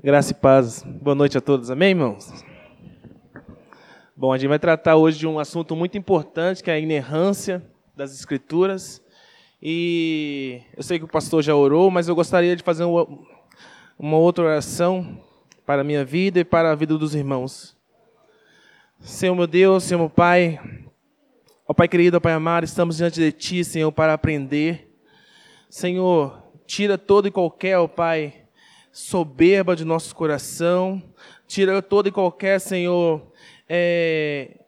Graça e paz. Boa noite a todos. Amém, irmãos? Bom, a gente vai tratar hoje de um assunto muito importante, que é a inerrância das Escrituras. E eu sei que o pastor já orou, mas eu gostaria de fazer uma, outra oração para a minha vida e para a vida dos irmãos. Senhor meu Deus, Senhor meu Pai, ó Pai querido, ó Pai amado, estamos diante de Ti, Senhor, para aprender. Senhor, tira todo e qualquer, ó Pai, soberba de nosso coração, tira todo e qualquer, Senhor, é,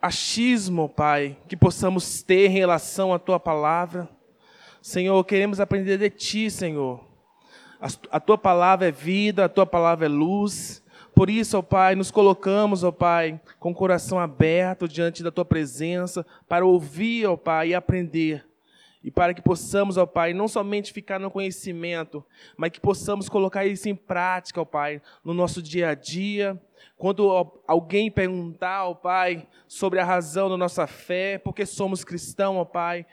achismo, Pai, que possamos ter em relação à Tua palavra. Senhor, queremos aprender de Ti, Senhor. A, a Tua palavra é vida, a Tua palavra é luz. Por isso, ó Pai, nos colocamos, ó Pai, com o coração aberto diante da Tua presença, para ouvir, ó Pai, e aprender e para que possamos, ó Pai, não somente ficar no conhecimento, mas que possamos colocar isso em prática, ó Pai, no nosso dia a dia. Quando alguém perguntar, ó Pai, sobre a razão da nossa fé, porque somos cristãos, ó Pai,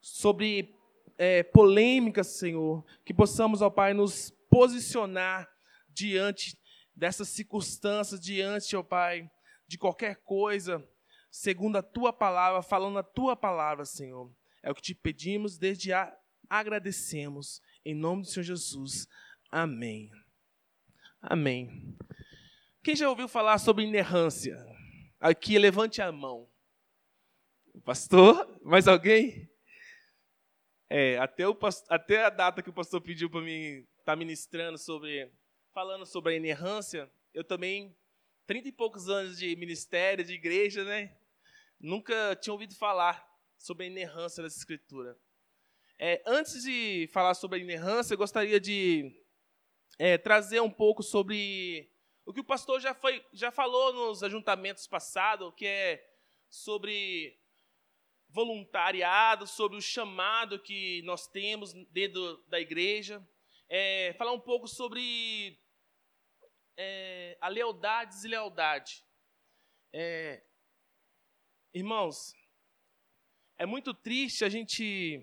sobre é, polêmicas, Senhor, que possamos, ó Pai, nos posicionar diante dessas circunstâncias, diante, ó Pai, de qualquer coisa, segundo a Tua palavra, falando a Tua palavra, Senhor. É o que te pedimos, desde já agradecemos. Em nome do Senhor Jesus. Amém. Amém. Quem já ouviu falar sobre inerrância? Aqui, levante a mão. Pastor? Mais alguém? É, até, o, até a data que o pastor pediu para mim estar tá ministrando sobre, falando sobre a inerrância, eu também, trinta e poucos anos de ministério, de igreja, né? Nunca tinha ouvido falar sobre a inerrância da Escritura. É, antes de falar sobre a inerrância, eu gostaria de é, trazer um pouco sobre o que o pastor já, foi, já falou nos ajuntamentos passados, que é sobre voluntariado, sobre o chamado que nós temos dentro da igreja. É, falar um pouco sobre é, a lealdade e deslealdade. É, irmãos, é muito triste a gente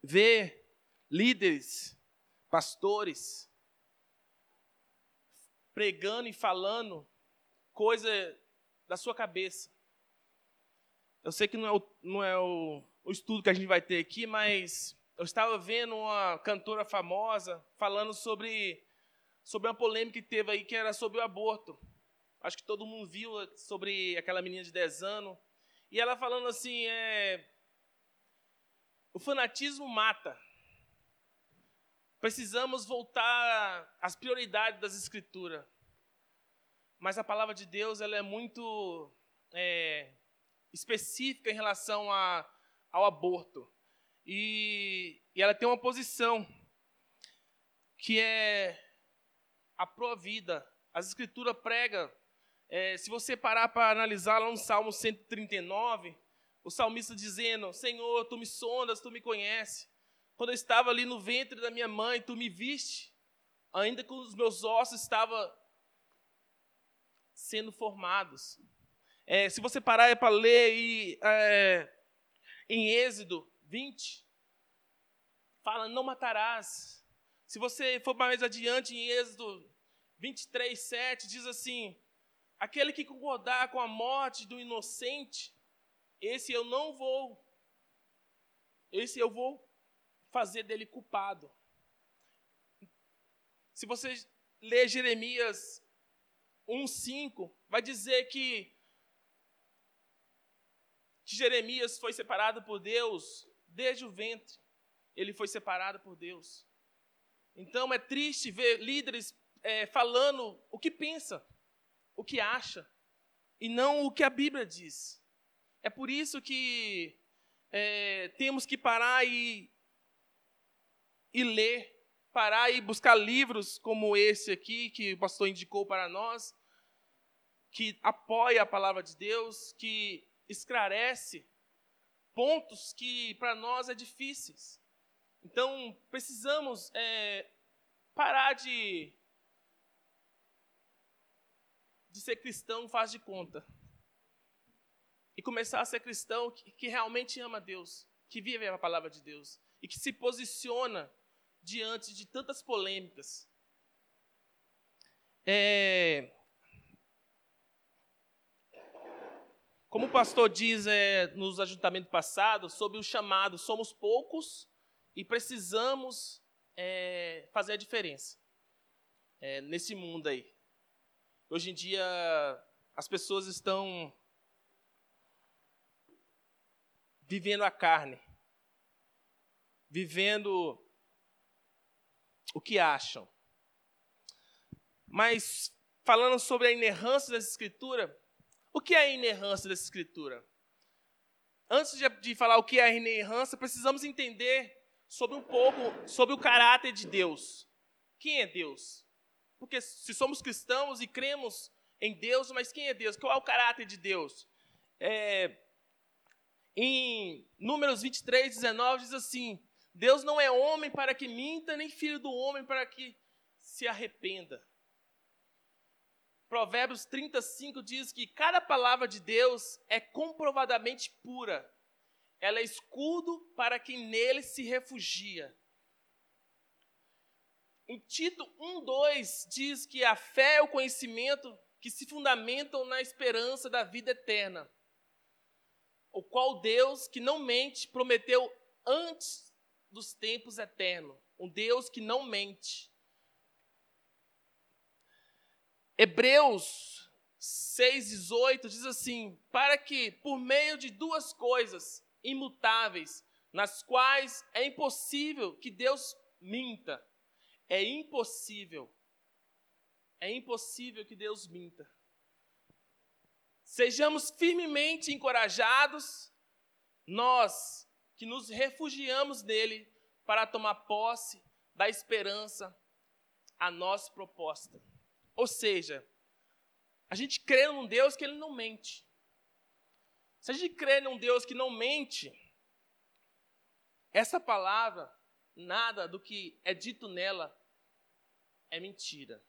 ver líderes, pastores, pregando e falando coisa da sua cabeça. Eu sei que não é, o, não é o, o estudo que a gente vai ter aqui, mas eu estava vendo uma cantora famosa falando sobre, sobre uma polêmica que teve aí, que era sobre o aborto. Acho que todo mundo viu sobre aquela menina de 10 anos e ela falando assim: é, o fanatismo mata. Precisamos voltar às prioridades das Escrituras. Mas a palavra de Deus ela é muito é, específica em relação a, ao aborto. E, e ela tem uma posição que é a pró-vida. As Escrituras pregam é, se você parar para analisar lá no Salmo 139, o salmista dizendo: Senhor, tu me sondas, tu me conheces. Quando eu estava ali no ventre da minha mãe, tu me viste, ainda que os meus ossos estavam sendo formados. É, se você parar é para ler é, em Êxodo 20, fala: Não matarás. Se você for mais adiante, em Êxodo 23, 7, diz assim: Aquele que concordar com a morte do inocente, esse eu não vou, esse eu vou fazer dele culpado. Se você ler Jeremias 1,5, vai dizer que, que Jeremias foi separado por Deus desde o ventre. Ele foi separado por Deus. Então é triste ver líderes é, falando o que pensa o que acha e não o que a Bíblia diz. É por isso que é, temos que parar e, e ler, parar e buscar livros como esse aqui que o pastor indicou para nós, que apoia a palavra de Deus, que esclarece pontos que para nós é difíceis. Então precisamos é, parar de de ser cristão faz de conta. E começar a ser cristão que, que realmente ama Deus, que vive a palavra de Deus e que se posiciona diante de tantas polêmicas. É, como o pastor diz é, nos ajuntamentos passados, sobre o chamado, somos poucos e precisamos é, fazer a diferença é, nesse mundo aí. Hoje em dia, as pessoas estão vivendo a carne, vivendo o que acham. Mas, falando sobre a inerrância dessa escritura, o que é a inerrância dessa escritura? Antes de, falar o que é a inerrância, precisamos entender sobre um pouco sobre o caráter de Deus. Quem é Deus? Porque se somos cristãos e cremos em Deus, mas quem é Deus? Qual é o caráter de Deus? É, em Números 23, 19 diz assim: Deus não é homem para que minta, nem filho do homem para que se arrependa. Provérbios 35 diz que cada palavra de Deus é comprovadamente pura. Ela é escudo para quem nele se refugia. Em Tito 1:2 diz que a fé é o conhecimento que se fundamentam na esperança da vida eterna, o qual Deus, que não mente, prometeu antes dos tempos eternos. Um Deus que não mente. Hebreus 6,18 diz assim: Para que, por meio de duas coisas imutáveis, nas quais é impossível que Deus minta, é impossível, é impossível que Deus minta. Sejamos firmemente encorajados, nós que nos refugiamos nele para tomar posse da esperança a nossa proposta. Ou seja, a gente crê num Deus que ele não mente. Se a gente crê num Deus que não mente, essa palavra, nada do que é dito nela é mentira.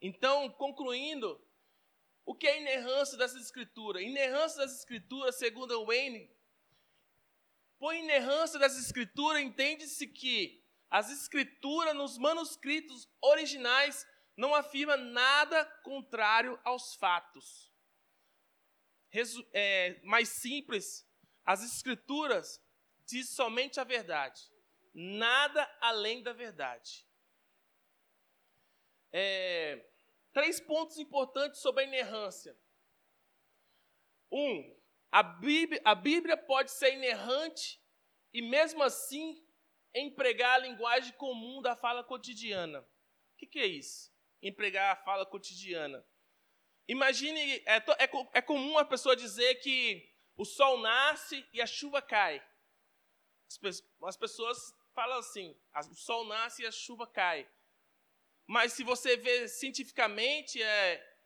Então, concluindo, o que é inerrância dessa escritura? Inerrância dessa escritura, segundo Wayne, por inerrância dessa escritura, entende-se que as escrituras nos manuscritos originais não afirma nada contrário aos fatos. Resu é, mais simples, as escrituras diz somente a verdade, nada além da verdade. É, três pontos importantes sobre a inerrância. Um, a Bíblia, a Bíblia pode ser inerrante e, mesmo assim, empregar a linguagem comum da fala cotidiana. O que, que é isso? Empregar a fala cotidiana. Imagine, é, é, é comum a pessoa dizer que o sol nasce e a chuva cai. As, as pessoas falam assim: o sol nasce e a chuva cai. Mas se você vê cientificamente, é,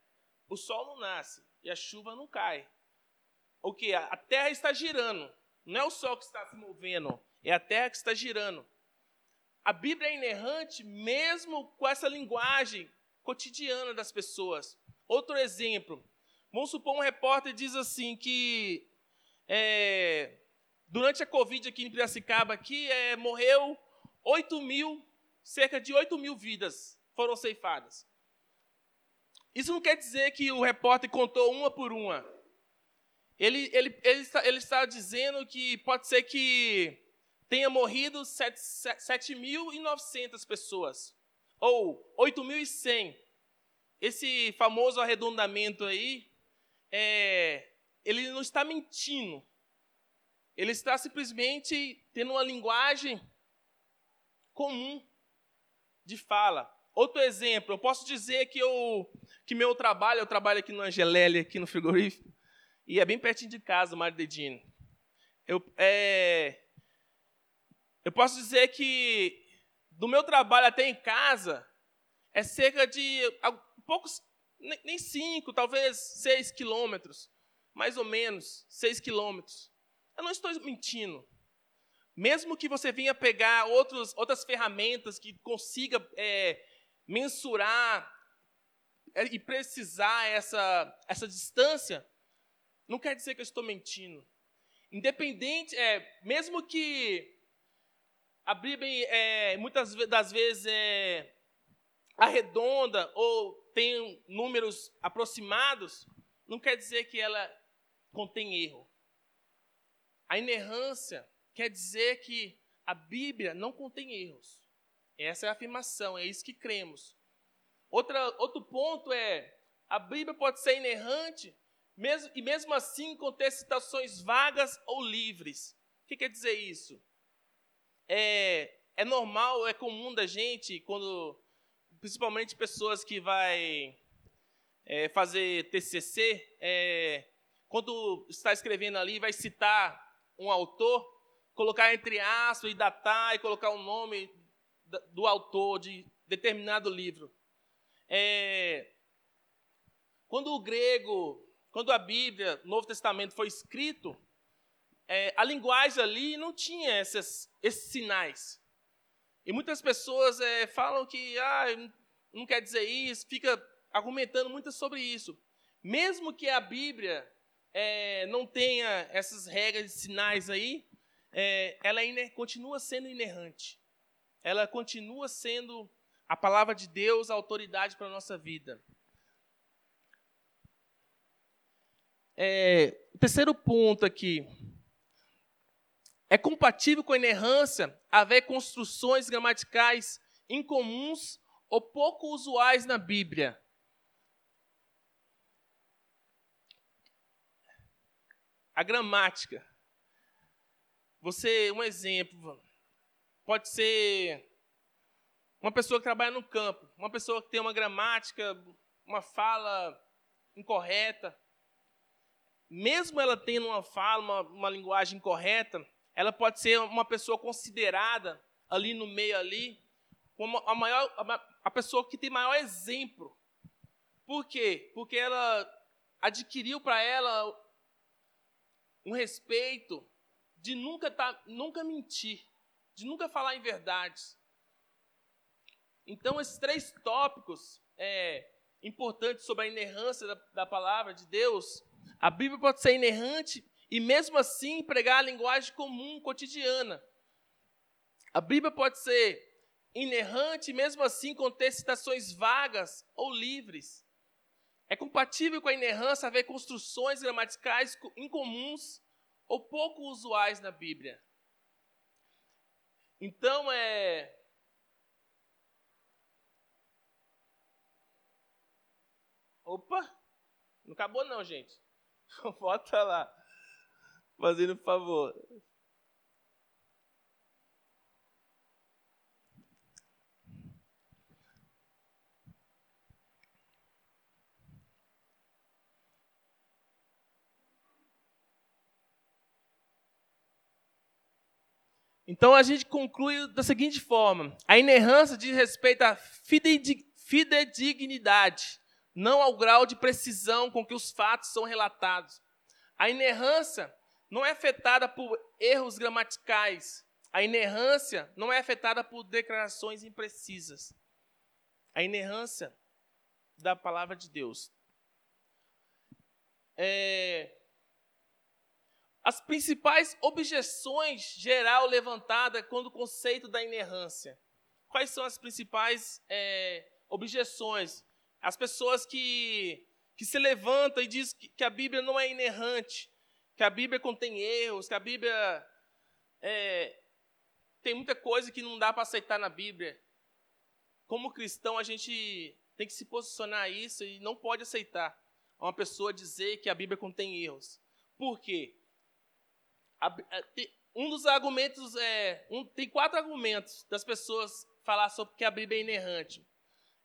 o sol não nasce e a chuva não cai. O que? A terra está girando. Não é o sol que está se movendo, é a terra que está girando. A Bíblia é inerrante mesmo com essa linguagem cotidiana das pessoas. Outro exemplo. Vamos supor um repórter diz assim que é, durante a Covid aqui em Piracicaba aqui, é, morreu 8 mil, cerca de 8 mil vidas foram ceifadas. Isso não quer dizer que o repórter contou uma por uma. Ele, ele, ele, está, ele está dizendo que pode ser que tenha morrido 7.900 pessoas. Ou 8.100. Esse famoso arredondamento aí, é, ele não está mentindo. Ele está simplesmente tendo uma linguagem comum de fala. Outro exemplo, eu posso dizer que, eu, que meu trabalho, eu trabalho aqui no Angelele, aqui no frigorífico, e é bem pertinho de casa, Mário Dedino. Eu, é, eu posso dizer que do meu trabalho até em casa é cerca de poucos, nem cinco, talvez seis quilômetros, mais ou menos, seis quilômetros. Eu não estou mentindo. Mesmo que você venha pegar outros, outras ferramentas que consiga é, mensurar é, e precisar essa, essa distância, não quer dizer que eu estou mentindo. Independente, é, mesmo que a Bíblia é, muitas das vezes é arredonda ou tem números aproximados, não quer dizer que ela contém erro. A inerrância quer dizer que a Bíblia não contém erros. Essa é a afirmação, é isso que cremos. Outra, outro ponto é: a Bíblia pode ser inerrante mesmo, e mesmo assim conter citações vagas ou livres. O que quer dizer isso? É, é normal, é comum da gente, quando, principalmente pessoas que vai é, fazer TCC, é, quando está escrevendo ali, vai citar um autor, colocar entre aspas e datar e colocar o nome do autor de determinado livro. É, quando o grego, quando a Bíblia, Novo Testamento foi escrito, é, a linguagem ali não tinha esses sinais. E muitas pessoas é, falam que ah, não quer dizer isso, fica argumentando muito sobre isso. Mesmo que a Bíblia é, não tenha essas regras e sinais aí, é, ela é continua sendo inerrante. Ela continua sendo a palavra de Deus, a autoridade para a nossa vida. É, terceiro ponto aqui. É compatível com a inerrância haver construções gramaticais incomuns ou pouco usuais na Bíblia. A gramática. Você, um exemplo, pode ser uma pessoa que trabalha no campo, uma pessoa que tem uma gramática, uma fala incorreta. Mesmo ela tendo uma fala, uma, uma linguagem incorreta, ela pode ser uma pessoa considerada ali no meio ali, como a maior a pessoa que tem maior exemplo. Por quê? Porque ela adquiriu para ela um respeito de nunca tá, nunca mentir, de nunca falar em verdades. Então esses três tópicos é, importantes sobre a inerrância da, da palavra de Deus, a Bíblia pode ser inerrante e mesmo assim pregar a linguagem comum, cotidiana. A Bíblia pode ser inerrante e mesmo assim conter citações vagas ou livres. É compatível com a inerrância haver construções gramaticais incomuns ou pouco usuais na Bíblia. Então é Opa! Não acabou não, gente. Bota lá fazendo favor. Então a gente conclui da seguinte forma: a inerrância diz respeito à fidedignidade, não ao grau de precisão com que os fatos são relatados. A inerrância não é afetada por erros gramaticais. A inerrância não é afetada por declarações imprecisas. A inerrância da palavra de Deus. É, as principais objeções geral levantada quando o conceito da inerrância. Quais são as principais é, objeções? As pessoas que, que se levantam e dizem que, que a Bíblia não é inerrante, que a Bíblia contém erros, que a Bíblia é, tem muita coisa que não dá para aceitar na Bíblia. Como cristão, a gente tem que se posicionar a isso e não pode aceitar uma pessoa dizer que a Bíblia contém erros. Por quê? Um dos argumentos é. Um, tem quatro argumentos das pessoas falar sobre que a Bíblia é inerrante.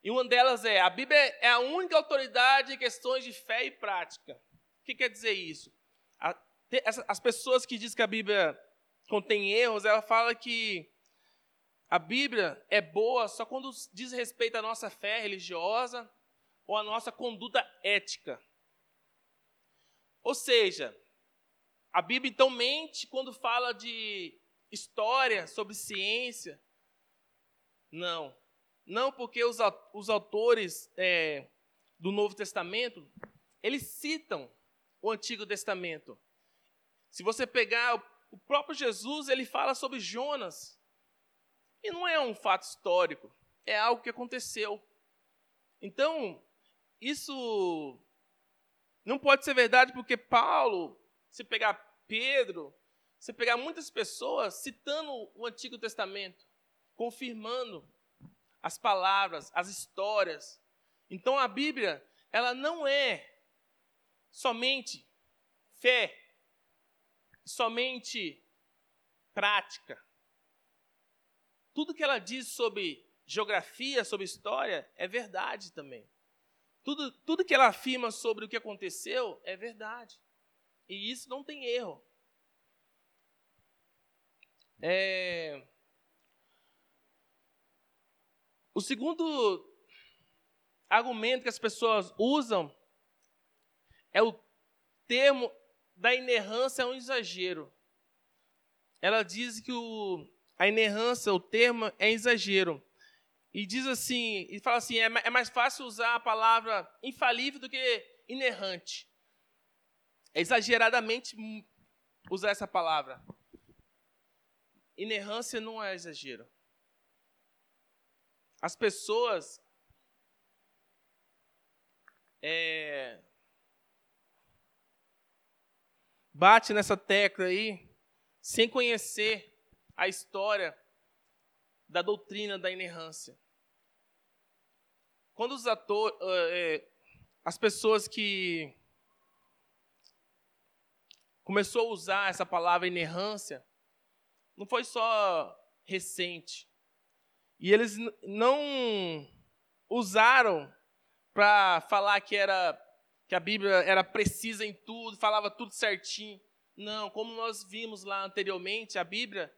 E uma delas é: a Bíblia é a única autoridade em questões de fé e prática. O que quer dizer isso? as pessoas que dizem que a Bíblia contém erros, ela fala que a Bíblia é boa só quando diz respeito à nossa fé religiosa ou à nossa conduta ética. Ou seja, a Bíblia então mente quando fala de história, sobre ciência. Não. Não porque os, os autores é, do Novo Testamento, eles citam o Antigo Testamento. Se você pegar o próprio Jesus, ele fala sobre Jonas. E não é um fato histórico, é algo que aconteceu. Então, isso não pode ser verdade porque Paulo, se pegar Pedro, se pegar muitas pessoas citando o Antigo Testamento, confirmando as palavras, as histórias. Então a Bíblia, ela não é somente fé, somente prática. Tudo que ela diz sobre geografia, sobre história, é verdade também. Tudo, tudo que ela afirma sobre o que aconteceu é verdade. E isso não tem erro. É... O segundo argumento que as pessoas usam é o termo da inerrância é um exagero. Ela diz que o, a inerrância, o termo, é exagero. E diz assim, e fala assim, é, é mais fácil usar a palavra infalível do que inerrante. É exageradamente usar essa palavra. Inerrância não é exagero. As pessoas é, bate nessa tecla aí sem conhecer a história da doutrina da inerrância. Quando os atores, é, as pessoas que começou a usar essa palavra inerrância, não foi só recente. E eles não usaram para falar que era que a Bíblia era precisa em tudo, falava tudo certinho. Não, como nós vimos lá anteriormente, a Bíblia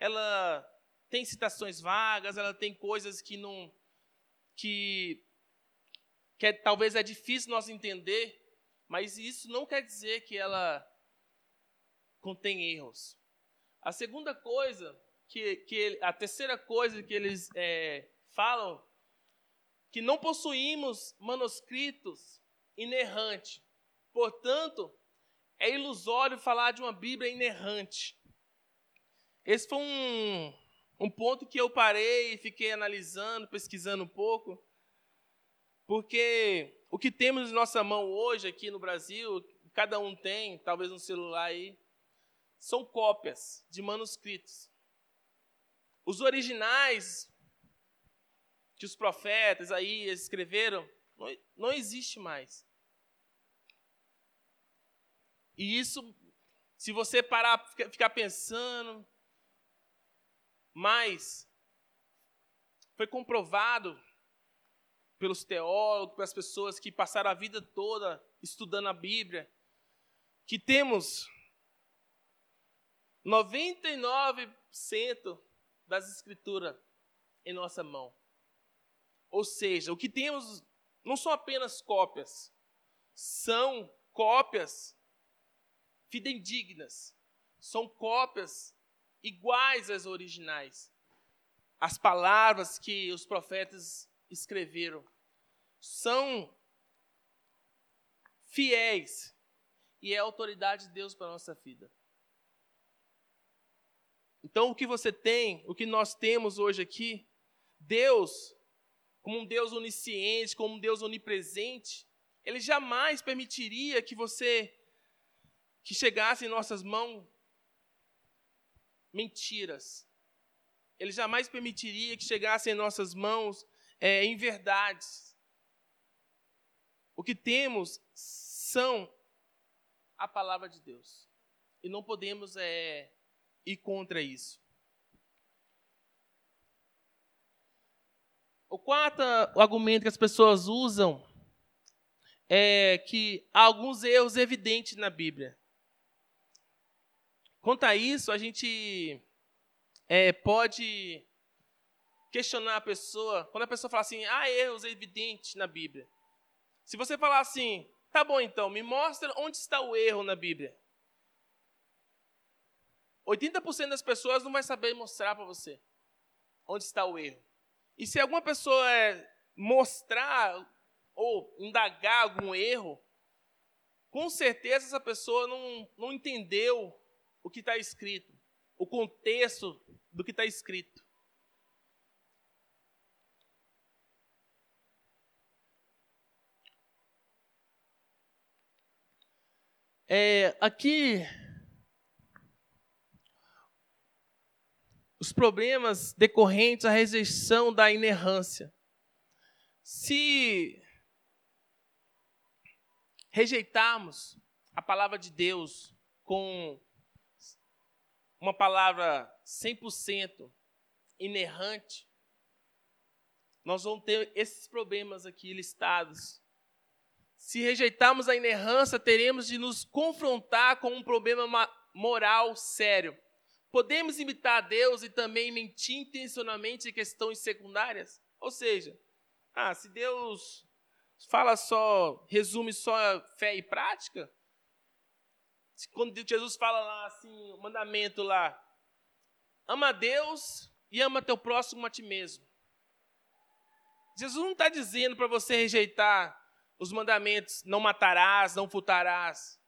ela tem citações vagas, ela tem coisas que não que que é, talvez é difícil nós entender, mas isso não quer dizer que ela contém erros. A segunda coisa que, que a terceira coisa que eles é, falam que não possuímos manuscritos inerrante. Portanto, é ilusório falar de uma Bíblia inerrante. Esse foi um, um ponto que eu parei e fiquei analisando, pesquisando um pouco, porque o que temos em nossa mão hoje aqui no Brasil, cada um tem, talvez um celular aí, são cópias de manuscritos. Os originais que os profetas aí escreveram não, não existe mais. E isso, se você parar, ficar pensando, mas foi comprovado pelos teólogos, pelas pessoas que passaram a vida toda estudando a Bíblia, que temos 99% das escrituras em nossa mão. Ou seja, o que temos não são apenas cópias, são cópias fidedignas, são cópias iguais às originais. As palavras que os profetas escreveram são fiéis e é a autoridade de Deus para a nossa vida. Então, o que você tem, o que nós temos hoje aqui, Deus, como um Deus onisciente, como um Deus onipresente, Ele jamais permitiria que você que chegasse em nossas mãos mentiras. Ele jamais permitiria que chegasse em nossas mãos é, em verdades. O que temos são a palavra de Deus. E não podemos é, ir contra isso. O quarto argumento que as pessoas usam é que há alguns erros evidentes na Bíblia. Quanto a isso, a gente é, pode questionar a pessoa, quando a pessoa fala assim, há erros evidentes na Bíblia. Se você falar assim, tá bom então, me mostra onde está o erro na Bíblia. 80% das pessoas não vai saber mostrar para você onde está o erro. E se alguma pessoa é, mostrar ou indagar algum erro, com certeza essa pessoa não, não entendeu o que está escrito, o contexto do que está escrito. É, aqui, os problemas decorrentes à rejeição da inerrância. Se rejeitarmos a palavra de Deus com uma palavra 100% inerrante, nós vamos ter esses problemas aqui listados. Se rejeitarmos a inerrância, teremos de nos confrontar com um problema moral sério. Podemos imitar a Deus e também mentir intencionalmente em questões secundárias? Ou seja, ah, se Deus fala só, resume só fé e prática, quando Jesus fala lá assim, o mandamento lá, ama a Deus e ama teu próximo a ti mesmo. Jesus não está dizendo para você rejeitar os mandamentos, não matarás, não furtarás.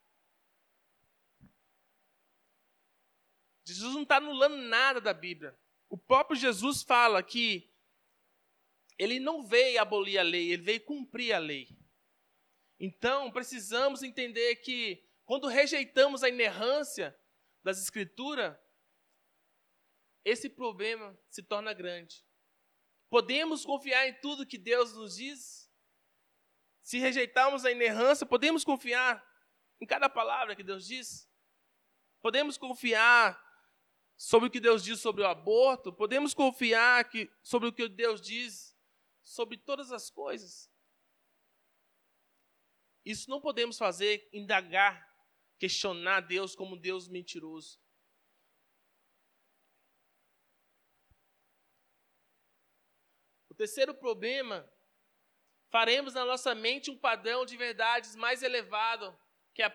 Jesus não está anulando nada da Bíblia. O próprio Jesus fala que ele não veio abolir a lei, ele veio cumprir a lei. Então, precisamos entender que quando rejeitamos a inerrância das Escrituras, esse problema se torna grande. Podemos confiar em tudo que Deus nos diz? Se rejeitarmos a inerrância, podemos confiar em cada palavra que Deus diz? Podemos confiar sobre o que Deus diz sobre o aborto? Podemos confiar que, sobre o que Deus diz sobre todas as coisas? Isso não podemos fazer, indagar questionar Deus como Deus mentiroso. O terceiro problema, faremos na nossa mente um padrão de verdades mais elevado que a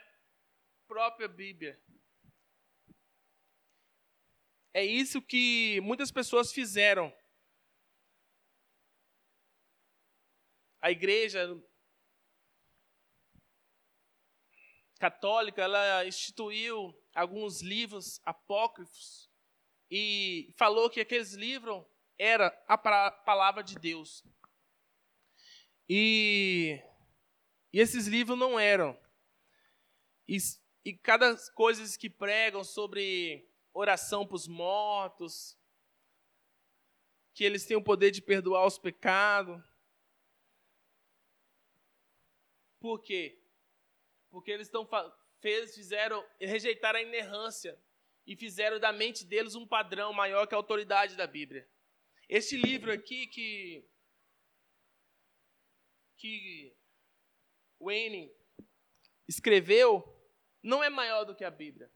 própria Bíblia. É isso que muitas pessoas fizeram. A igreja católica ela instituiu alguns livros apócrifos e falou que aqueles livros era a palavra de Deus. E, e esses livros não eram. E, e cada coisa que pregam sobre oração para os mortos, que eles têm o poder de perdoar os pecados. Por quê? porque eles estão fez, fizeram rejeitar a inerrância e fizeram da mente deles um padrão maior que a autoridade da Bíblia. Este livro aqui que que Wayne escreveu não é maior do que a Bíblia.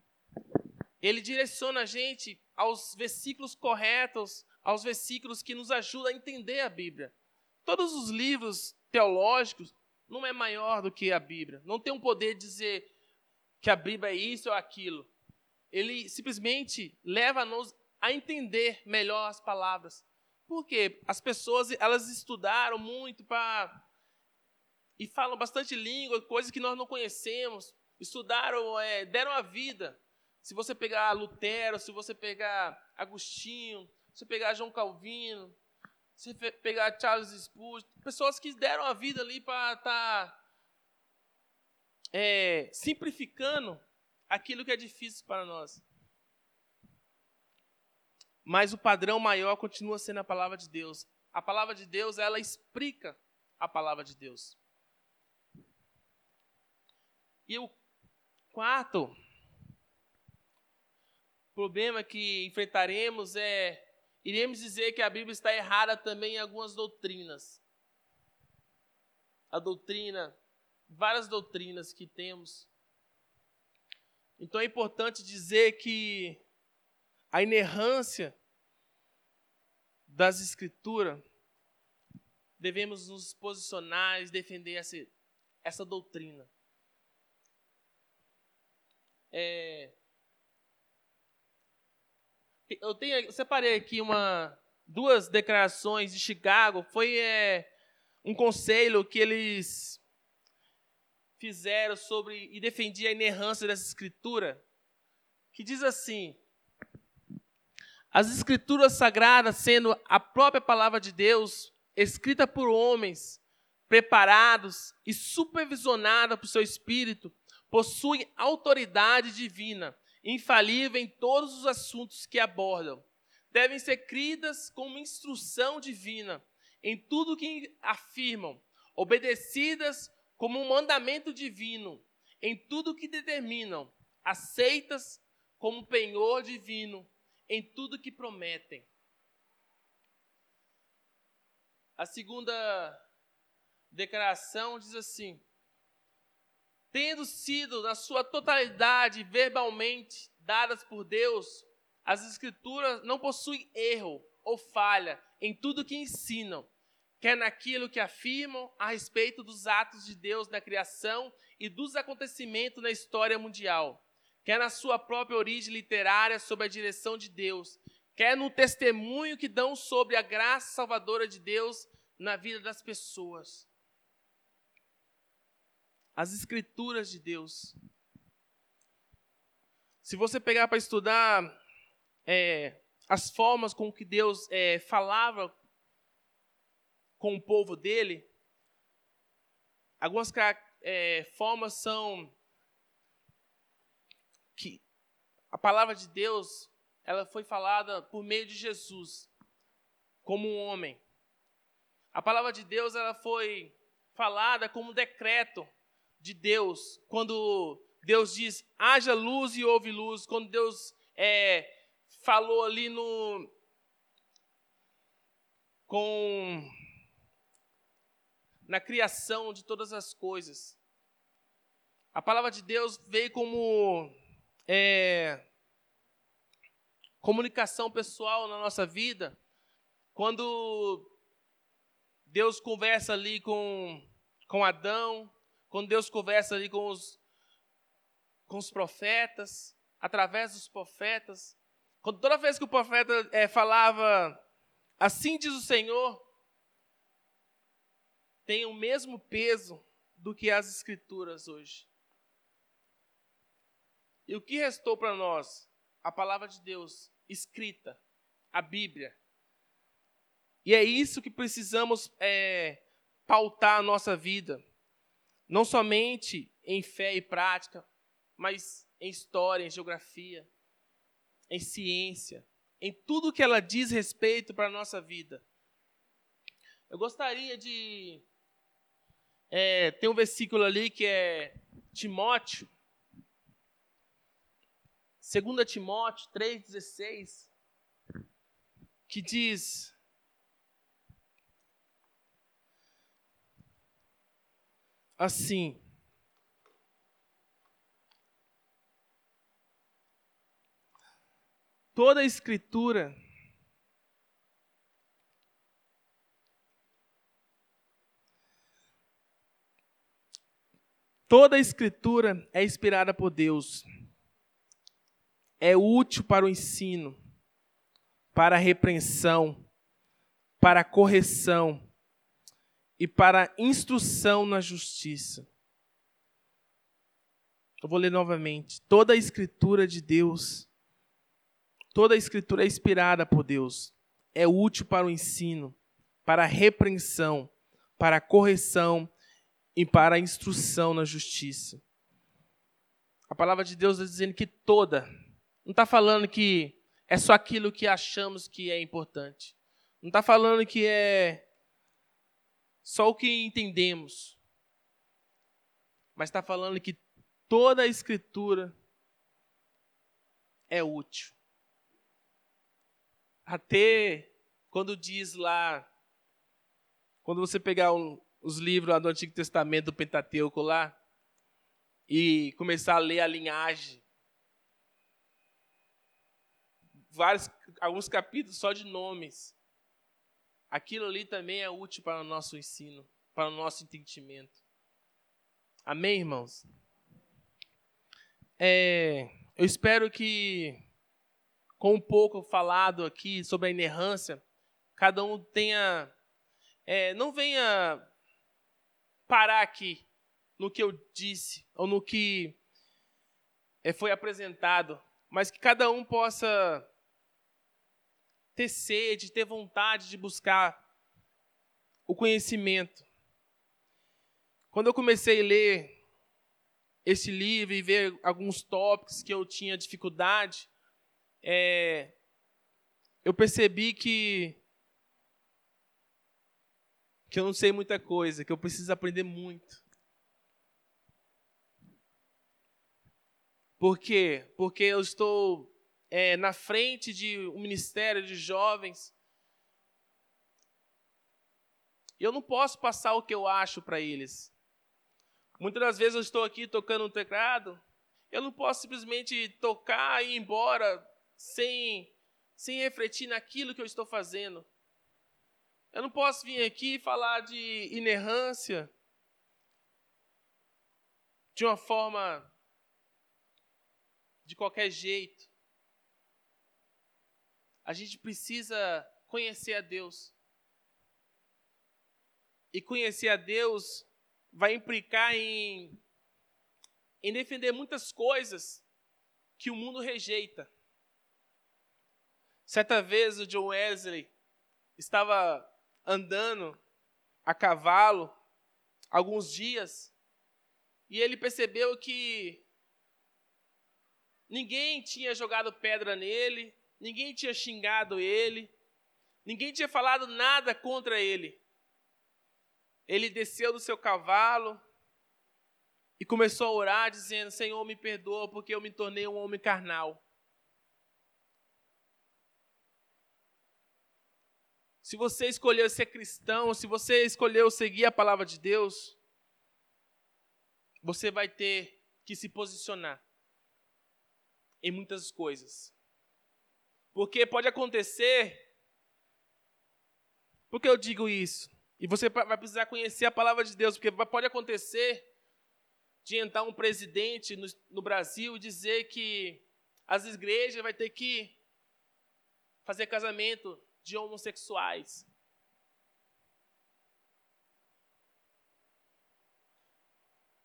Ele direciona a gente aos versículos corretos, aos versículos que nos ajudam a entender a Bíblia. Todos os livros teológicos não é maior do que a Bíblia. Não tem um poder de dizer que a Bíblia é isso ou aquilo. Ele simplesmente leva-nos a entender melhor as palavras. Porque as pessoas elas estudaram muito para e falam bastante língua, coisas que nós não conhecemos. Estudaram, é, deram a vida. Se você pegar Lutero, se você pegar Agostinho, se você pegar João Calvino, se pegar Charles Spurgeon, pessoas que deram a vida ali para estar tá, é, simplificando aquilo que é difícil para nós. Mas o padrão maior continua sendo a palavra de Deus. A palavra de Deus, ela explica a palavra de Deus. E o quarto problema que enfrentaremos é iremos dizer que a Bíblia está errada também em algumas doutrinas. A doutrina, várias doutrinas que temos. Então é importante dizer que a inerrância das Escrituras, devemos nos posicionar e defender essa, essa doutrina. É, eu tenho, eu separei aqui uma, duas declarações de Chicago. Foi é, um conselho que eles fizeram sobre e defendia a inerrância dessa escritura, que diz assim: as escrituras sagradas, sendo a própria palavra de Deus, escrita por homens, preparados e supervisionada por seu espírito, possuem autoridade divina, infalível em todos os assuntos que abordam. Devem ser cridas como instrução divina em tudo que afirmam, obedecidas como um mandamento divino em tudo que determinam, aceitas como penhor divino em tudo que prometem. A segunda declaração diz assim: tendo sido na sua totalidade verbalmente dadas por Deus, as Escrituras não possuem erro ou falha em tudo que ensinam, quer naquilo que afirmam a respeito dos atos de Deus na criação e dos acontecimentos na história mundial, quer na sua própria origem literária sob a direção de Deus, quer no testemunho que dão sobre a graça salvadora de Deus na vida das pessoas. As escrituras de Deus. Se você pegar para estudar é, as formas com que Deus é, falava com o povo dele, algumas é, formas são que a palavra de Deus ela foi falada por meio de Jesus como um homem. A palavra de Deus ela foi falada como um decreto de Deus quando Deus diz haja luz e houve luz. Quando Deus é, falou ali no com na criação de todas as coisas. A palavra de Deus veio como é, comunicação pessoal na nossa vida. Quando Deus conversa ali com, com Adão, quando Deus conversa ali com os, com os profetas, através dos profetas. Quando toda vez que o profeta é, falava, assim diz o Senhor, tem o mesmo peso do que as Escrituras hoje. E o que restou para nós? A palavra de Deus escrita, a Bíblia. E é isso que precisamos é, pautar a nossa vida. Não somente em fé e prática, mas em história, em geografia, em ciência, em tudo que ela diz respeito para a nossa vida. Eu gostaria de é, tem um versículo ali que é Timóteo, 2 Timóteo 3,16, que diz: assim. Toda a escritura Toda a escritura é inspirada por Deus. É útil para o ensino, para a repreensão, para a correção e para instrução na justiça. Eu vou ler novamente. Toda a escritura de Deus, toda a escritura é inspirada por Deus. É útil para o ensino, para a repreensão, para a correção e para a instrução na justiça. A palavra de Deus está dizendo que toda, não está falando que é só aquilo que achamos que é importante. Não está falando que é só o que entendemos. Mas está falando que toda a Escritura é útil. Até quando diz lá, quando você pegar um, os livros lá do Antigo Testamento, do Pentateuco lá, e começar a ler a linhagem. Vários, alguns capítulos só de nomes. Aquilo ali também é útil para o nosso ensino, para o nosso entendimento. Amém, irmãos? É, eu espero que, com um pouco falado aqui sobre a inerrância, cada um tenha. É, não venha parar aqui no que eu disse ou no que eh, foi apresentado, mas que cada um possa ter sede, ter vontade de buscar o conhecimento. Quando eu comecei a ler esse livro e ver alguns tópicos que eu tinha dificuldade, é, eu percebi que que eu não sei muita coisa, que eu preciso aprender muito. Por quê? Porque eu estou é, na frente de um ministério de jovens. E eu não posso passar o que eu acho para eles. Muitas das vezes eu estou aqui tocando um teclado, eu não posso simplesmente tocar e ir embora sem, sem refletir naquilo que eu estou fazendo. Eu não posso vir aqui falar de inerrância de uma forma de qualquer jeito. A gente precisa conhecer a Deus. E conhecer a Deus vai implicar em, em defender muitas coisas que o mundo rejeita. Certa vez o John Wesley estava andando a cavalo alguns dias e ele percebeu que ninguém tinha jogado pedra nele, ninguém tinha xingado ele, ninguém tinha falado nada contra ele. Ele desceu do seu cavalo e começou a orar, dizendo: Senhor, me perdoa porque eu me tornei um homem carnal. Se você escolheu ser cristão, se você escolheu seguir a palavra de Deus, você vai ter que se posicionar em muitas coisas. Porque pode acontecer. Por que eu digo isso? E você vai precisar conhecer a palavra de Deus, porque pode acontecer de entrar um presidente no, no Brasil e dizer que as igrejas vai ter que fazer casamento de homossexuais.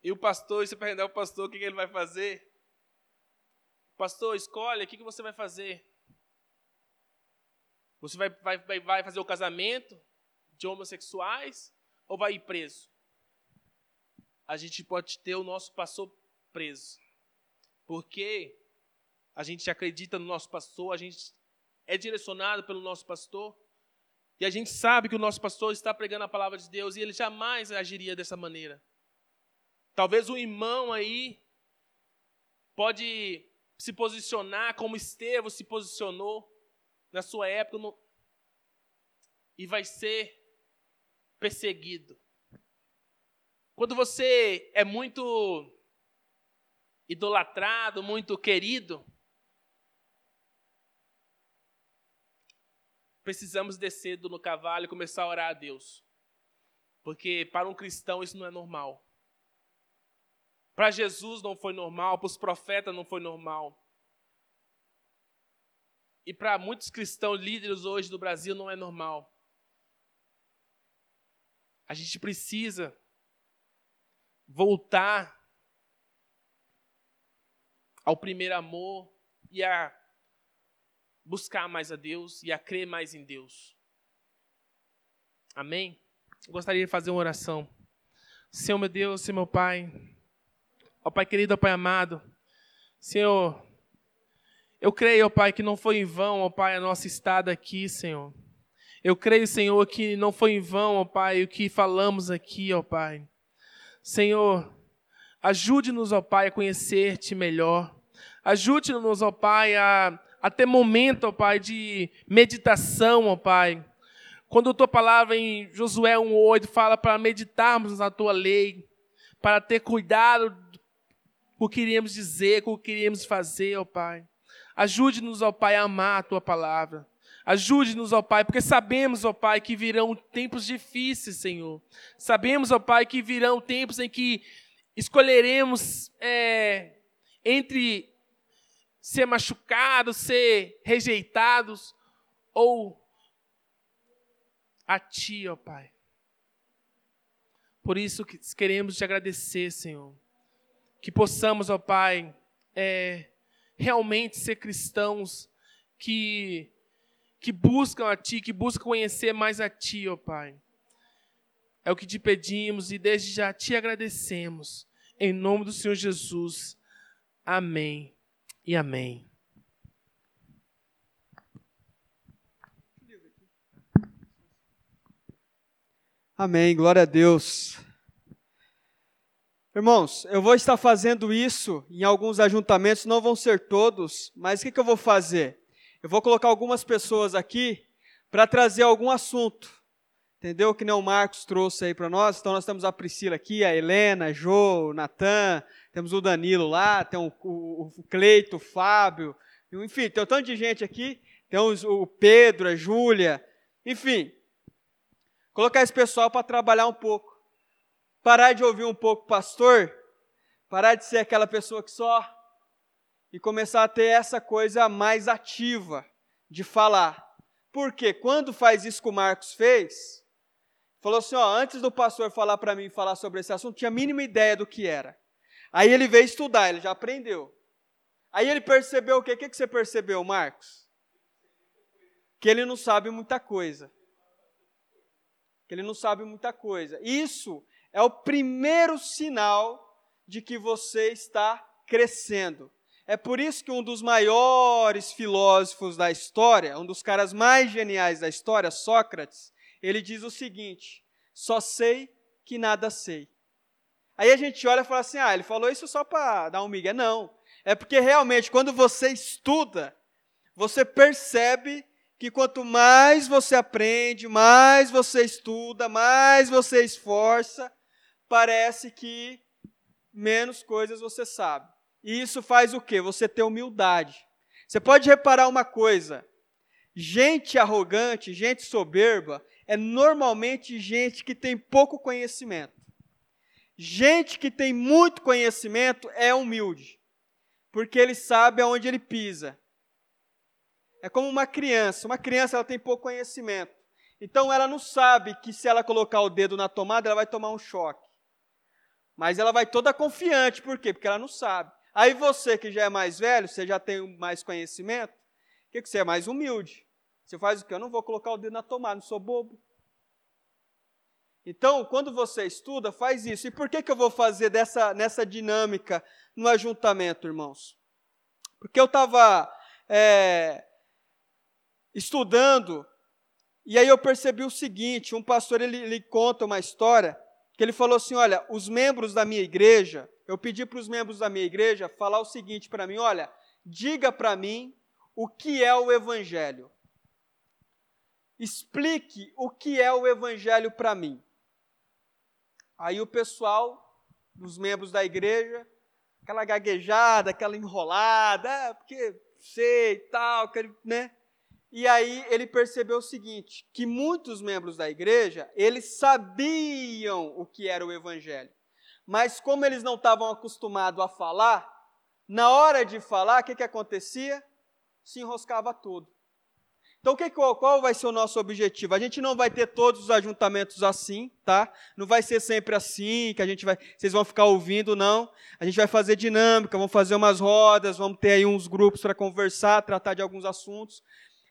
E o pastor, você perguntar ao pastor o que, ele vai fazer. Pastor, escolhe o que você vai fazer. Você vai, vai, vai fazer o casamento de homossexuais ou vai ir preso? A gente pode ter o nosso pastor preso. Porque a gente acredita no nosso pastor, a gente é direcionado pelo nosso pastor. E a gente sabe que o nosso pastor está pregando a palavra de Deus e ele jamais agiria dessa maneira. Talvez um irmão aí pode se posicionar como Estevão se posicionou na sua época no... e vai ser perseguido. Quando você é muito idolatrado, muito querido, precisamos descer do no cavalo e começar a orar a Deus. Porque para um cristão isso não é normal. Para Jesus não foi normal, para os profetas não foi normal. E para muitos cristãos líderes hoje do Brasil não é normal. A gente precisa voltar ao primeiro amor e a buscar mais a Deus e a crer mais em Deus. Amém? Eu gostaria de fazer uma oração. Senhor meu Deus, Senhor meu Pai, ó Pai querido, ó Pai amado, Senhor, eu creio, ó Pai, que não foi em vão, ó Pai, a nossa estada aqui, Senhor. Eu creio, Senhor, que não foi em vão, ó Pai, o que falamos aqui, ó Pai. Senhor, ajude-nos, ó Pai, a conhecer-te melhor. Ajude-nos, ó Pai, a a ter momento, ó Pai, de meditação, ó Pai. Quando a tua palavra em Josué 1,8 fala para meditarmos na tua lei, para ter cuidado com o que queríamos dizer, com o que queríamos fazer, ó Pai. Ajude-nos, ó Pai, a amar a tua palavra. Ajude-nos, ó Pai, porque sabemos, ó Pai, que virão tempos difíceis, Senhor. Sabemos, ó Pai, que virão tempos em que escolheremos é, entre ser machucados, ser rejeitados, ou a Ti, ó Pai. Por isso que queremos te agradecer, Senhor. Que possamos, ó Pai, é, realmente ser cristãos que, que buscam a Ti, que buscam conhecer mais a Ti, ó Pai. É o que te pedimos e desde já te agradecemos. Em nome do Senhor Jesus. Amém e amém. Amém, glória a Deus. Irmãos, eu vou estar fazendo isso em alguns ajuntamentos, não vão ser todos, mas o que, que eu vou fazer? Eu vou colocar algumas pessoas aqui para trazer algum assunto, entendeu? Que nem o Marcos trouxe aí para nós. Então, nós temos a Priscila aqui, a Helena, a Jô, o Natan, temos o Danilo lá, tem o, o, o Cleito, o Fábio, enfim, tem um tanto de gente aqui. Tem o Pedro, a Júlia, enfim, Colocar esse pessoal para trabalhar um pouco. Parar de ouvir um pouco pastor. Parar de ser aquela pessoa que só. E começar a ter essa coisa mais ativa de falar. Porque quando faz isso que o Marcos fez, falou assim: ó, antes do pastor falar para mim falar sobre esse assunto, tinha a mínima ideia do que era. Aí ele veio estudar, ele já aprendeu. Aí ele percebeu o quê? O que você percebeu, Marcos? Que ele não sabe muita coisa que ele não sabe muita coisa. Isso é o primeiro sinal de que você está crescendo. É por isso que um dos maiores filósofos da história, um dos caras mais geniais da história, Sócrates, ele diz o seguinte: só sei que nada sei. Aí a gente olha e fala assim: ah, ele falou isso só para dar um migué. Não. É porque realmente, quando você estuda, você percebe que quanto mais você aprende, mais você estuda, mais você esforça, parece que menos coisas você sabe. E isso faz o quê? Você ter humildade. Você pode reparar uma coisa: gente arrogante, gente soberba, é normalmente gente que tem pouco conhecimento. Gente que tem muito conhecimento é humilde, porque ele sabe aonde ele pisa. É como uma criança. Uma criança ela tem pouco conhecimento. Então ela não sabe que se ela colocar o dedo na tomada, ela vai tomar um choque. Mas ela vai toda confiante, por quê? Porque ela não sabe. Aí você que já é mais velho, você já tem mais conhecimento, o que, que você é mais humilde? Você faz o quê? Eu não vou colocar o dedo na tomada, não sou bobo. Então, quando você estuda, faz isso. E por que, que eu vou fazer dessa, nessa dinâmica no ajuntamento, irmãos? Porque eu estava é, estudando, e aí eu percebi o seguinte: um pastor ele, ele conta uma história que ele falou assim: olha, os membros da minha igreja, eu pedi para os membros da minha igreja falar o seguinte para mim: olha, diga para mim o que é o evangelho. Explique o que é o evangelho para mim. Aí o pessoal, os membros da igreja, aquela gaguejada, aquela enrolada, ah, porque sei e tal, né? E aí ele percebeu o seguinte, que muitos membros da igreja, eles sabiam o que era o evangelho. Mas como eles não estavam acostumados a falar, na hora de falar, o que, que acontecia? Se enroscava tudo. Então, que, qual vai ser o nosso objetivo? A gente não vai ter todos os ajuntamentos assim, tá? Não vai ser sempre assim, que a gente vai, vocês vão ficar ouvindo, não. A gente vai fazer dinâmica, vamos fazer umas rodas, vamos ter aí uns grupos para conversar, tratar de alguns assuntos.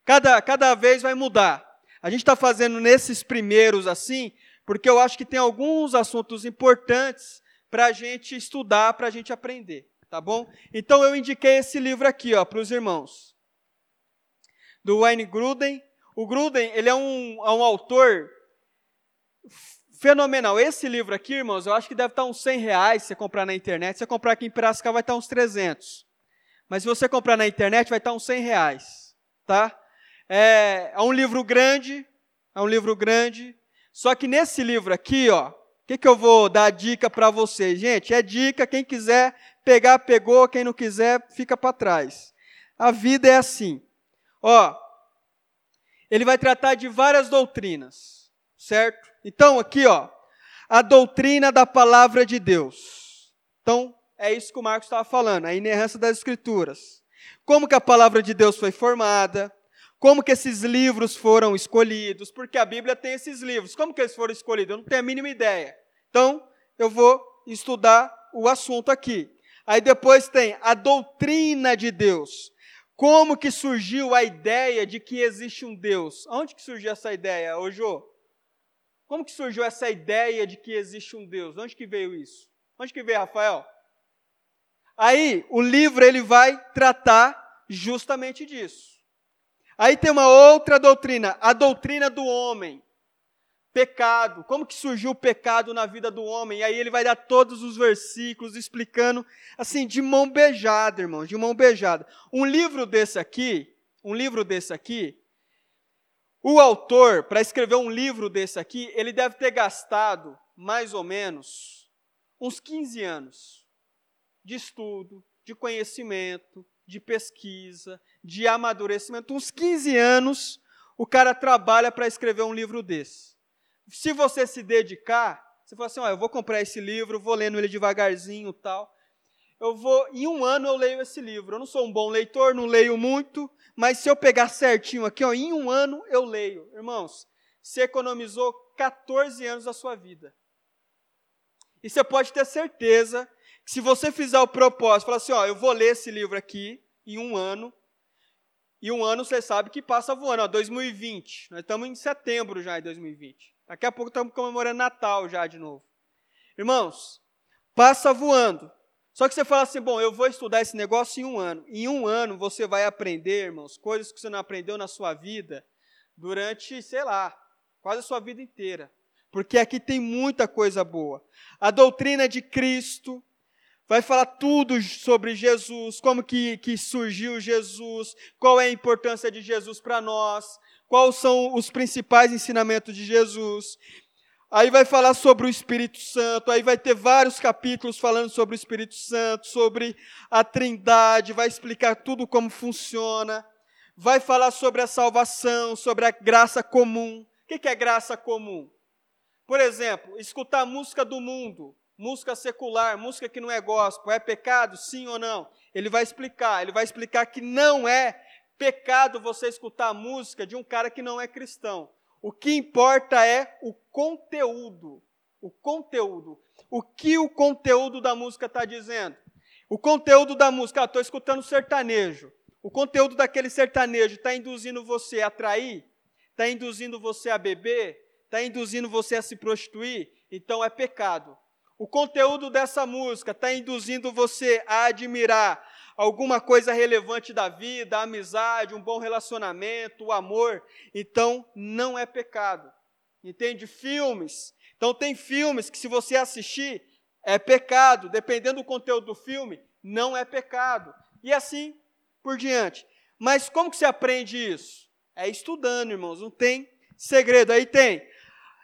Cada, cada vez vai mudar. A gente está fazendo nesses primeiros assim, porque eu acho que tem alguns assuntos importantes para a gente estudar, para a gente aprender, tá bom? Então eu indiquei esse livro aqui, ó, para os irmãos, do Wayne Gruden. O Gruden, ele é um, é um autor fenomenal. Esse livro aqui, irmãos, eu acho que deve estar uns 100 reais se você comprar na internet. Se você comprar aqui em Piracicaba vai estar uns 300. Mas se você comprar na internet vai estar uns 100 reais, tá? É, é um livro grande, é um livro grande. Só que nesse livro aqui, ó, o que, que eu vou dar dica para vocês? Gente, é dica, quem quiser pegar, pegou, quem não quiser, fica para trás. A vida é assim. Ó, ele vai tratar de várias doutrinas, certo? Então, aqui, ó, a doutrina da palavra de Deus. Então, é isso que o Marcos estava falando, a inerrância das escrituras. Como que a palavra de Deus foi formada, como que esses livros foram escolhidos, porque a Bíblia tem esses livros. Como que eles foram escolhidos? Eu não tenho a mínima ideia. Então, eu vou estudar o assunto aqui. Aí depois tem a doutrina de Deus. Como que surgiu a ideia de que existe um Deus? Onde que surgiu essa ideia, ô Jô? Como que surgiu essa ideia de que existe um Deus? Onde que veio isso? Onde que veio, Rafael? Aí, o livro ele vai tratar justamente disso. Aí tem uma outra doutrina, a doutrina do homem. Pecado, como que surgiu o pecado na vida do homem? E aí ele vai dar todos os versículos explicando, assim, de mão beijada, irmãos, de mão beijada. Um livro desse aqui, um livro desse aqui, o autor, para escrever um livro desse aqui, ele deve ter gastado mais ou menos uns 15 anos de estudo, de conhecimento, de pesquisa, de amadurecimento. Uns 15 anos o cara trabalha para escrever um livro desse. Se você se dedicar, você fala assim, ó, eu vou comprar esse livro, vou lendo ele devagarzinho tal. Eu vou, em um ano eu leio esse livro. Eu não sou um bom leitor, não leio muito, mas se eu pegar certinho aqui, ó, em um ano eu leio. Irmãos, você economizou 14 anos da sua vida. E você pode ter certeza que se você fizer o propósito, falar assim, ó, eu vou ler esse livro aqui em um ano, e um ano você sabe que passa voando, ó, 2020. Nós estamos em setembro já de 2020. Daqui a pouco estamos comemorando Natal já de novo. Irmãos, passa voando. Só que você fala assim, bom, eu vou estudar esse negócio em um ano. Em um ano você vai aprender, irmãos, coisas que você não aprendeu na sua vida durante, sei lá, quase a sua vida inteira. Porque aqui tem muita coisa boa. A doutrina de Cristo, vai falar tudo sobre Jesus, como que, que surgiu Jesus, qual é a importância de Jesus para nós, quais são os principais ensinamentos de Jesus. Aí vai falar sobre o Espírito Santo, aí vai ter vários capítulos falando sobre o Espírito Santo, sobre a Trindade, vai explicar tudo como funciona, vai falar sobre a salvação, sobre a graça comum. O que é graça comum? Por exemplo, escutar música do mundo, música secular, música que não é gospel, é pecado, sim ou não? Ele vai explicar, ele vai explicar que não é pecado você escutar a música de um cara que não é cristão. O que importa é o conteúdo. O conteúdo. O que o conteúdo da música está dizendo? O conteúdo da música, ah, estou escutando sertanejo. O conteúdo daquele sertanejo está induzindo você a trair? Está induzindo você a beber? Está induzindo você a se prostituir? Então é pecado. O conteúdo dessa música está induzindo você a admirar alguma coisa relevante da vida, a amizade, um bom relacionamento, o amor. Então, não é pecado. Entende? Filmes. Então, tem filmes que, se você assistir, é pecado. Dependendo do conteúdo do filme, não é pecado. E assim por diante. Mas como que se aprende isso? É estudando, irmãos. Não tem segredo. Aí tem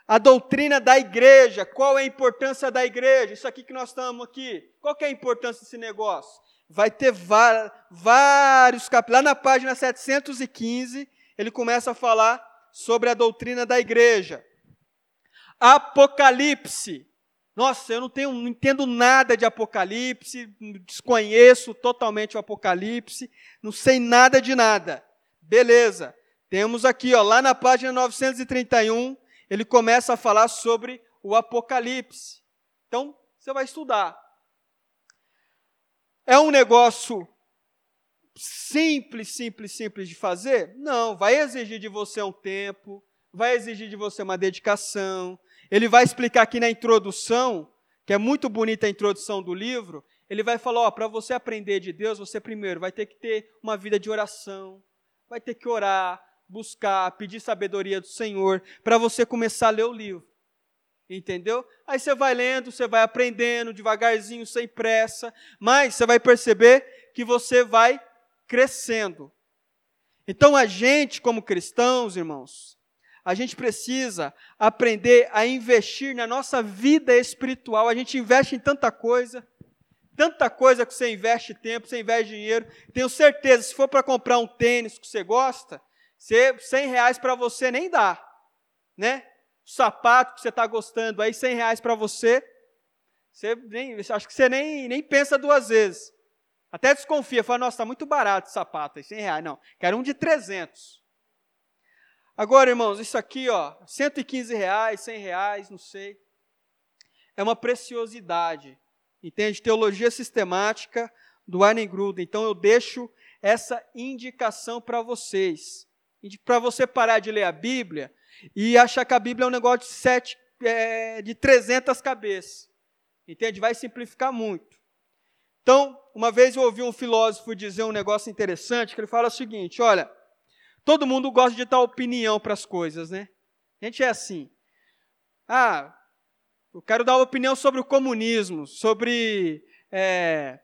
a doutrina da igreja, qual é a importância da igreja? Isso aqui que nós estamos aqui, qual é a importância desse negócio? Vai ter vários capítulos. Lá na página 715, ele começa a falar sobre a doutrina da igreja. Apocalipse. Nossa, eu não tenho, não entendo nada de Apocalipse, desconheço totalmente o Apocalipse, não sei nada de nada. Beleza. Temos aqui, ó, lá na página 931, ele começa a falar sobre o Apocalipse. Então, você vai estudar. É um negócio simples, simples, simples de fazer? Não, vai exigir de você um tempo, vai exigir de você uma dedicação. Ele vai explicar aqui na introdução, que é muito bonita a introdução do livro, ele vai falar, ó, para você aprender de Deus, você primeiro vai ter que ter uma vida de oração, vai ter que orar, buscar, pedir sabedoria do Senhor, para você começar a ler o livro. Entendeu? Aí você vai lendo, você vai aprendendo devagarzinho, sem pressa, mas você vai perceber que você vai crescendo. Então a gente, como cristãos, irmãos, a gente precisa aprender a investir na nossa vida espiritual. A gente investe em tanta coisa, tanta coisa que você investe tempo, você investe dinheiro. Tenho certeza, se for para comprar um tênis que você gosta, 100 reais para você nem dá, né? O sapato que você está gostando aí, 100 reais para você, você nem, acho que você nem, nem pensa duas vezes. Até desconfia, fala, nossa, está muito barato esse sapato aí, 100 reais. Não, quero um de 300. Agora, irmãos, isso aqui, ó, 115 reais, 100 reais, não sei. É uma preciosidade, entende? Teologia sistemática do Arne Gruden. Então, eu deixo essa indicação para vocês para você parar de ler a Bíblia e achar que a Bíblia é um negócio de, sete, é, de 300 cabeças. Entende? Vai simplificar muito. Então, uma vez eu ouvi um filósofo dizer um negócio interessante, que ele fala o seguinte: olha, todo mundo gosta de dar opinião para as coisas, né? A gente é assim. Ah, eu quero dar uma opinião sobre o comunismo, sobre é,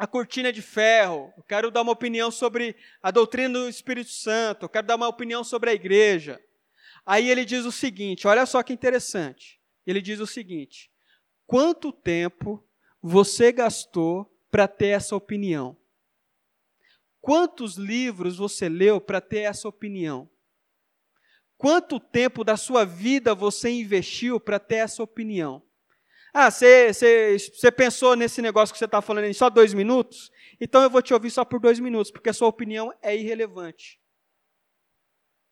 a cortina de ferro, eu quero dar uma opinião sobre a doutrina do Espírito Santo, eu quero dar uma opinião sobre a igreja. Aí ele diz o seguinte: olha só que interessante. Ele diz o seguinte: quanto tempo você gastou para ter essa opinião? Quantos livros você leu para ter essa opinião? Quanto tempo da sua vida você investiu para ter essa opinião? Ah, você, pensou nesse negócio que você está falando em só dois minutos? Então eu vou te ouvir só por dois minutos, porque a sua opinião é irrelevante.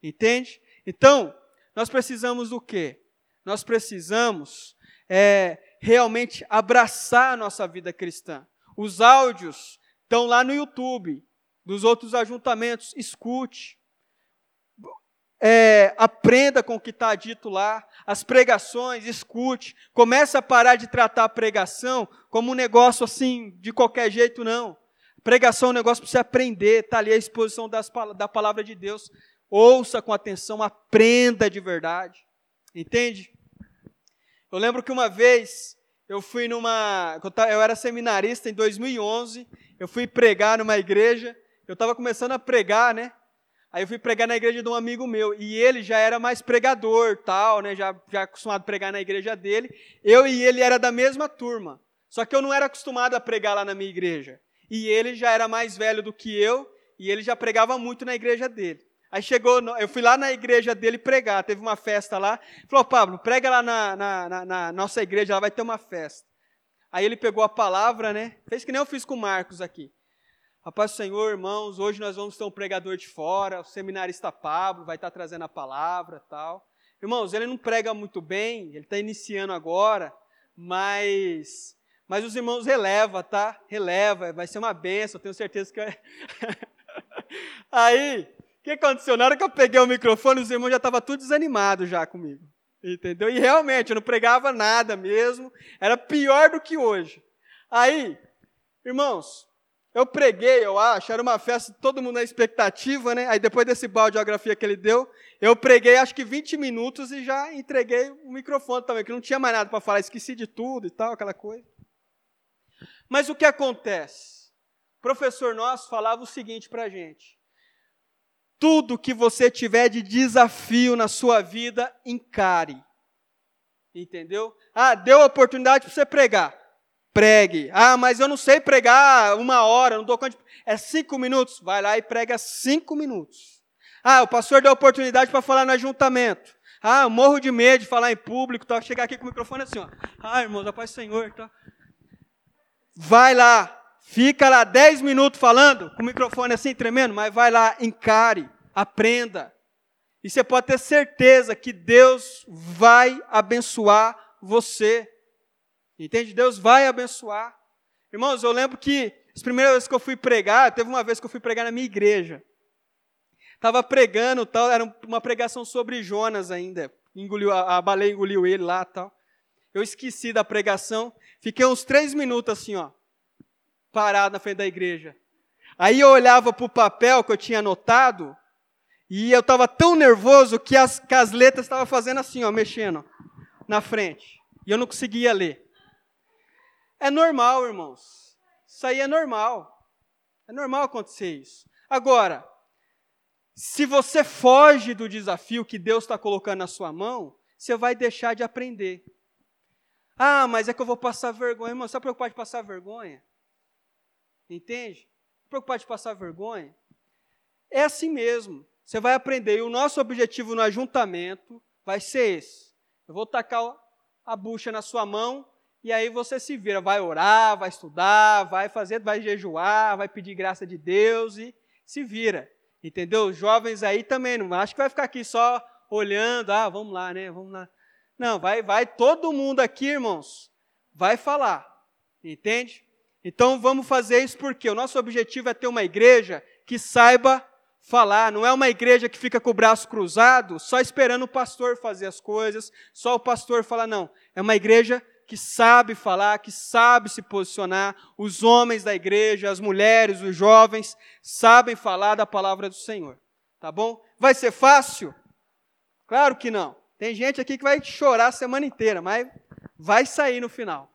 Entende? Então, nós precisamos do quê? Nós precisamos é, realmente abraçar a nossa vida cristã. Os áudios estão lá no YouTube, dos outros ajuntamentos, escute. É, aprenda com o que está dito lá, as pregações, escute. Comece a parar de tratar a pregação como um negócio assim, de qualquer jeito, não. Pregação é um negócio para você aprender, está ali a exposição das, da palavra de Deus. Ouça com atenção, aprenda de verdade. Entende? Eu lembro que uma vez eu fui numa. Eu era seminarista em 2011, eu fui pregar numa igreja, eu estava começando a pregar, né? Aí eu fui pregar na igreja de um amigo meu, e ele já era mais pregador, tal, né? Já, já acostumado a pregar na igreja dele. Eu e ele era da mesma turma. Só que eu não era acostumado a pregar lá na minha igreja. E ele já era mais velho do que eu, e ele já pregava muito na igreja dele. Aí chegou, eu fui lá na igreja dele pregar, teve uma festa lá. Falou, Pablo, prega lá na, na, na, na nossa igreja, lá vai ter uma festa. Aí ele pegou a palavra, né? Fez que nem eu fiz com o Marcos aqui. Rapaz, Senhor, irmãos, hoje nós vamos ter um pregador de fora, o seminarista Pablo vai estar trazendo a palavra tal. Irmãos, ele não prega muito bem, ele está iniciando agora, mas, mas os irmãos releva, tá? Releva, vai ser uma benção, tenho certeza que. Aí, o que aconteceu? Na hora que eu peguei o microfone, os irmãos já estavam tudo desanimados já comigo. Entendeu? E realmente, eu não pregava nada mesmo. Era pior do que hoje. Aí, irmãos, eu preguei, eu acho, era uma festa, todo mundo na expectativa, né? Aí depois desse balde de geografia que ele deu, eu preguei acho que 20 minutos e já entreguei o microfone também, que não tinha mais nada para falar, esqueci de tudo e tal, aquela coisa. Mas o que acontece? O professor nosso falava o seguinte para a gente: tudo que você tiver de desafio na sua vida, encare. Entendeu? Ah, deu oportunidade para você pregar. Pregue. Ah, mas eu não sei pregar uma hora, não dou conta. De... É cinco minutos. Vai lá e prega cinco minutos. Ah, o pastor deu oportunidade para falar no ajuntamento. Ah, eu morro de medo de falar em público. Tá? Chegar aqui com o microfone assim, ó. Ah, irmãos, a paz do Senhor. Tá? Vai lá, Fica lá 10 minutos falando, com o microfone assim tremendo, mas vai lá, encare, aprenda. E você pode ter certeza que Deus vai abençoar você. Entende? Deus vai abençoar. Irmãos, eu lembro que as primeiras vezes que eu fui pregar, teve uma vez que eu fui pregar na minha igreja. Estava pregando, tal, era uma pregação sobre Jonas ainda. Engoliu, a, a baleia engoliu ele lá tal. Eu esqueci da pregação. Fiquei uns três minutos assim, ó parado na frente da igreja. Aí eu olhava para o papel que eu tinha anotado, e eu estava tão nervoso que as, que as letras estavam fazendo assim, ó, mexendo na frente. E eu não conseguia ler. É normal, irmãos. Isso aí é normal. É normal acontecer isso. Agora, se você foge do desafio que Deus está colocando na sua mão, você vai deixar de aprender. Ah, mas é que eu vou passar vergonha. Irmão, você está preocupado de passar vergonha? Entende? Preocupado de passar vergonha? É assim mesmo. Você vai aprender. E o nosso objetivo no ajuntamento vai ser esse. Eu vou tacar a bucha na sua mão e aí você se vira. Vai orar, vai estudar, vai fazer, vai jejuar, vai pedir graça de Deus e se vira. Entendeu? Os jovens aí também, não acho que vai ficar aqui só olhando, ah, vamos lá, né? Vamos lá. Não, vai, vai todo mundo aqui, irmãos, vai falar. Entende? Então vamos fazer isso porque o nosso objetivo é ter uma igreja que saiba falar, não é uma igreja que fica com o braço cruzado, só esperando o pastor fazer as coisas, só o pastor falar, não. É uma igreja que sabe falar, que sabe se posicionar. Os homens da igreja, as mulheres, os jovens sabem falar da palavra do Senhor. Tá bom? Vai ser fácil? Claro que não. Tem gente aqui que vai chorar a semana inteira, mas vai sair no final.